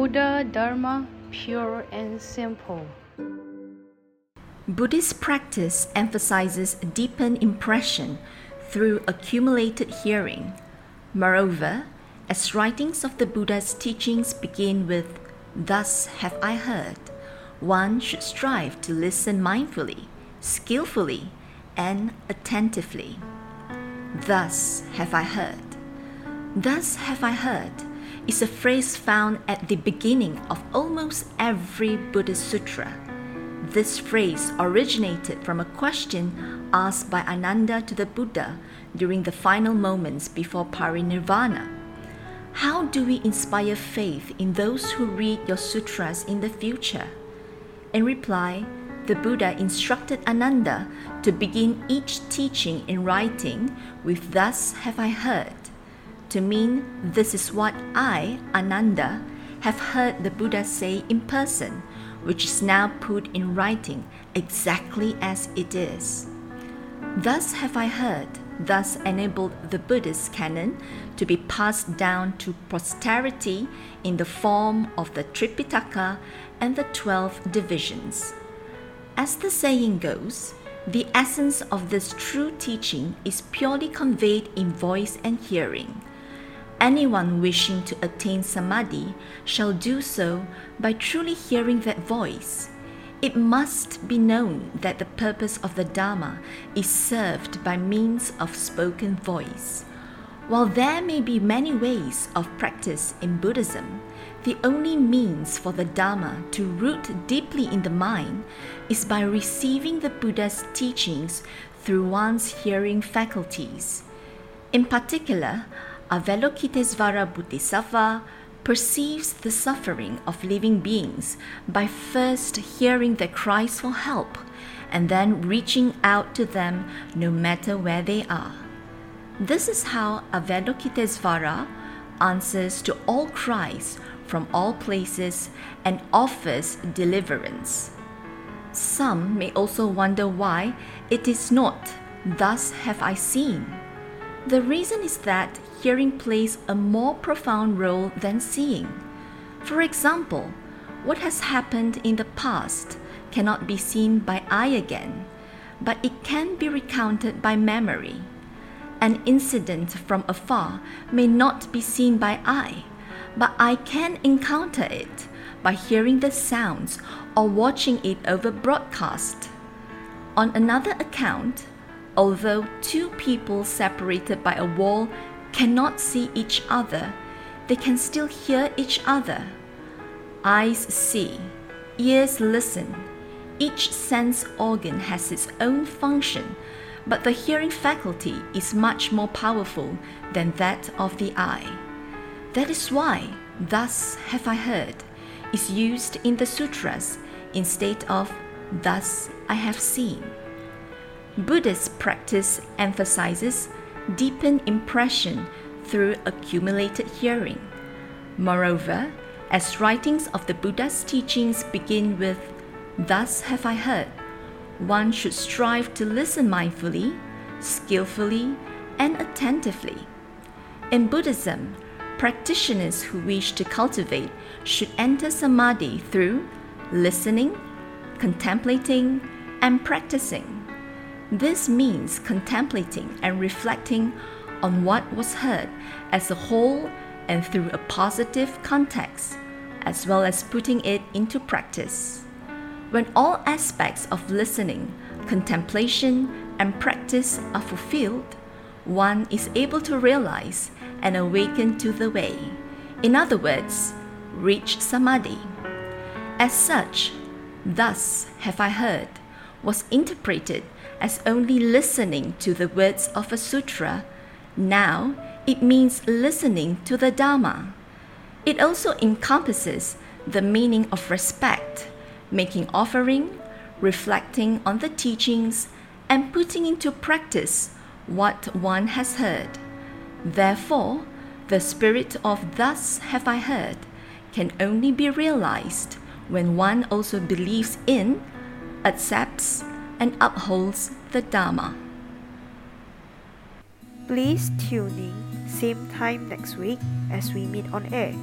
Buddha Dharma pure and simple. Buddhist practice emphasizes deepened impression through accumulated hearing. Moreover, as writings of the Buddha's teachings begin with, Thus have I heard, one should strive to listen mindfully, skillfully, and attentively. Thus have I heard. Thus have I heard is a phrase found at the beginning of almost every Buddhist sutra. This phrase originated from a question asked by Ananda to the Buddha during the final moments before parinirvana. How do we inspire faith in those who read your sutras in the future? In reply, the Buddha instructed Ananda to begin each teaching in writing with Thus have I heard, to mean this is what I, Ananda, have heard the Buddha say in person, which is now put in writing exactly as it is. Thus have I heard, thus enabled the Buddhist canon to be passed down to posterity in the form of the Tripitaka and the twelve divisions. As the saying goes, the essence of this true teaching is purely conveyed in voice and hearing. Anyone wishing to attain samadhi shall do so by truly hearing that voice. It must be known that the purpose of the Dharma is served by means of spoken voice. While there may be many ways of practice in Buddhism, the only means for the Dharma to root deeply in the mind is by receiving the Buddha's teachings through one's hearing faculties. In particular, Avalokitesvara Bodhisattva perceives the suffering of living beings by first hearing their cries for help and then reaching out to them no matter where they are. This is how Avalokitesvara answers to all cries from all places and offers deliverance. Some may also wonder why it is not, Thus have I seen. The reason is that hearing plays a more profound role than seeing. For example, what has happened in the past cannot be seen by eye again, but it can be recounted by memory. An incident from afar may not be seen by eye, but I can encounter it by hearing the sounds or watching it over broadcast. On another account, although two people separated by a wall cannot see each other, they can still hear each other. Eyes see, ears listen. Each sense organ has its own function, but the hearing faculty is much more powerful than that of the eye. That is why, thus have I heard, is used in the sutras instead of thus I have seen. Buddhist practice emphasizes deepen impression through accumulated hearing. Moreover, as writings of the Buddha's teachings begin with, Thus have I heard, one should strive to listen mindfully, skillfully, and attentively. In Buddhism, practitioners who wish to cultivate should enter samadhi through listening, contemplating, and practicing. This means contemplating and reflecting on what was heard as a whole and through a positive context, as well as putting it into practice. When all aspects of listening, contemplation, and practice are fulfilled, one is able to realize and awaken to the way. In other words, reach samadhi. As such, thus have I heard was interpreted as only listening to the words of a sutra, now it means listening to the Dharma. It also encompasses the meaning of respect, making offering, reflecting on the teachings, and putting into practice what one has heard. Therefore, the spirit of Thus have I heard can only be realized when one also believes in, accepts, and upholds the Dharma. Please tune in same time next week as we meet on air.